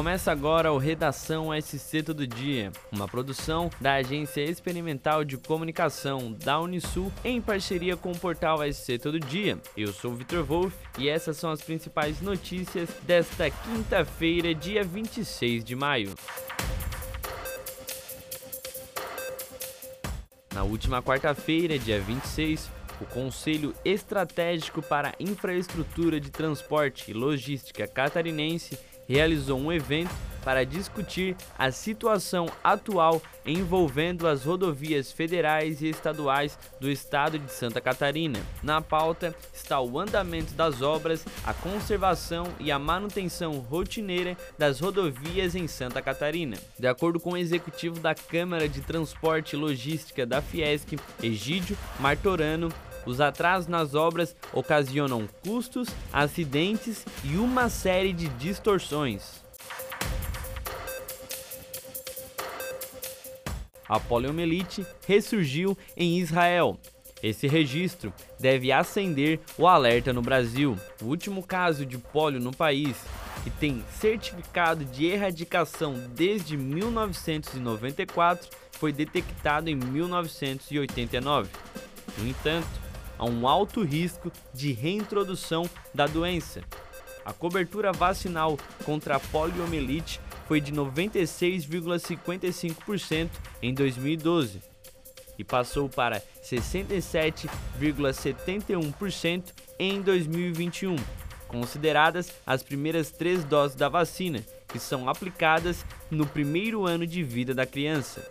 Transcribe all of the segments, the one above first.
Começa agora o Redação SC Todo Dia, uma produção da Agência Experimental de Comunicação da Unisul em parceria com o portal SC Todo Dia. Eu sou o Vitor Wolff e essas são as principais notícias desta quinta-feira, dia 26 de maio. Na última quarta-feira, dia 26, o Conselho Estratégico para Infraestrutura de Transporte e Logística Catarinense realizou um evento para discutir a situação atual envolvendo as rodovias federais e estaduais do estado de Santa Catarina. Na pauta está o andamento das obras, a conservação e a manutenção rotineira das rodovias em Santa Catarina. De acordo com o executivo da Câmara de Transporte e Logística da Fiesc, Egídio Martorano, os atrasos nas obras ocasionam custos, acidentes e uma série de distorções. A poliomielite ressurgiu em Israel. Esse registro deve acender o alerta no Brasil. O último caso de polio no país, que tem certificado de erradicação desde 1994, foi detectado em 1989. No entanto, a um alto risco de reintrodução da doença. A cobertura vacinal contra a poliomielite foi de 96,55% em 2012 e passou para 67,71% em 2021, consideradas as primeiras três doses da vacina, que são aplicadas no primeiro ano de vida da criança.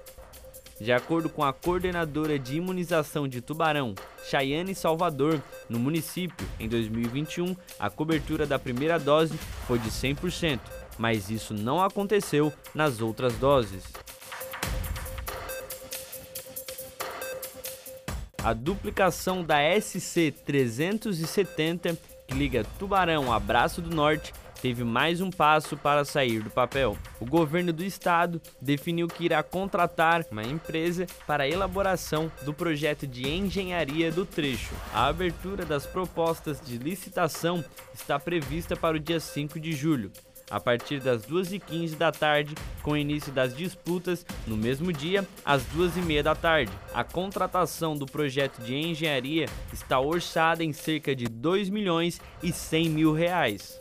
De acordo com a coordenadora de imunização de Tubarão, Chayane Salvador, no município, em 2021, a cobertura da primeira dose foi de 100%, mas isso não aconteceu nas outras doses. A duplicação da SC 370, que liga Tubarão a Braço do Norte, teve mais um passo para sair do papel. O governo do estado definiu que irá contratar uma empresa para a elaboração do projeto de engenharia do trecho. A abertura das propostas de licitação está prevista para o dia 5 de julho a partir das 2h15 da tarde, com o início das disputas no mesmo dia, às 2h30 da tarde. A contratação do projeto de engenharia está orçada em cerca de 2 milhões e 100 mil reais.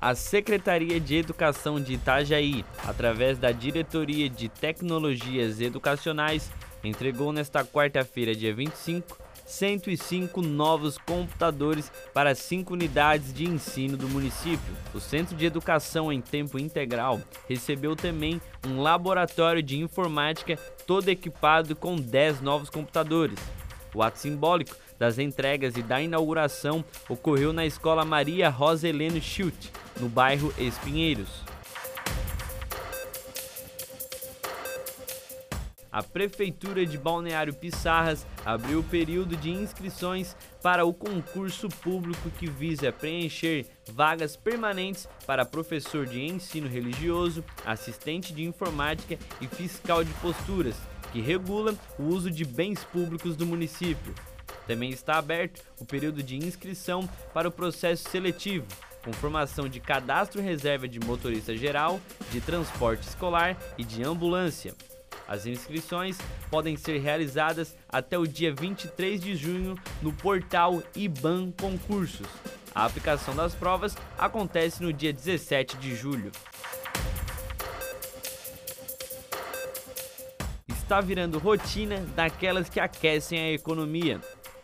A Secretaria de Educação de Itajaí, através da Diretoria de Tecnologias Educacionais, entregou nesta quarta-feira, dia 25, 105 novos computadores para cinco unidades de ensino do município. O Centro de Educação em Tempo Integral recebeu também um laboratório de informática todo equipado com 10 novos computadores. O ato simbólico das entregas e da inauguração ocorreu na Escola Maria Rosa Heleno Schilt, no bairro Espinheiros. A Prefeitura de Balneário Pissarras abriu o período de inscrições para o concurso público que visa preencher vagas permanentes para professor de ensino religioso, assistente de informática e fiscal de posturas, que regula o uso de bens públicos do município. Também está aberto o período de inscrição para o processo seletivo, com formação de cadastro reserva de motorista geral, de transporte escolar e de ambulância. As inscrições podem ser realizadas até o dia 23 de junho no portal IBAN Concursos. A aplicação das provas acontece no dia 17 de julho. Está virando rotina daquelas que aquecem a economia.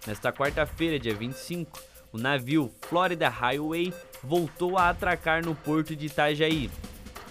Nesta quarta-feira, dia 25, o navio Florida Highway voltou a atracar no porto de Itajaí,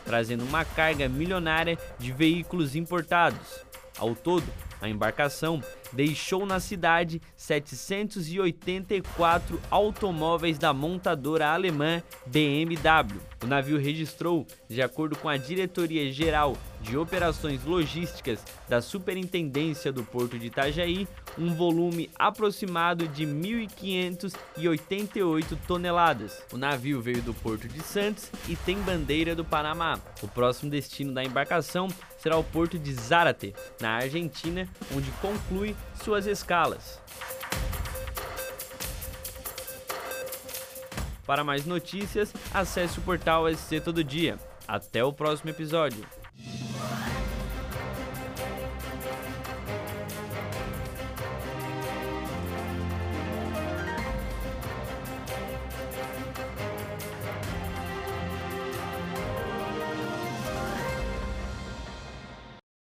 trazendo uma carga milionária de veículos importados. Ao todo, a embarcação deixou na cidade 784 automóveis da montadora alemã BMW. O navio registrou, de acordo com a Diretoria Geral de Operações Logísticas da Superintendência do Porto de Itajaí, um volume aproximado de 1.588 toneladas. O navio veio do Porto de Santos e tem bandeira do Panamá. O próximo destino da embarcação será o porto de Zárate, na Argentina, onde conclui suas escalas. Para mais notícias, acesse o portal SC Todo Dia. Até o próximo episódio.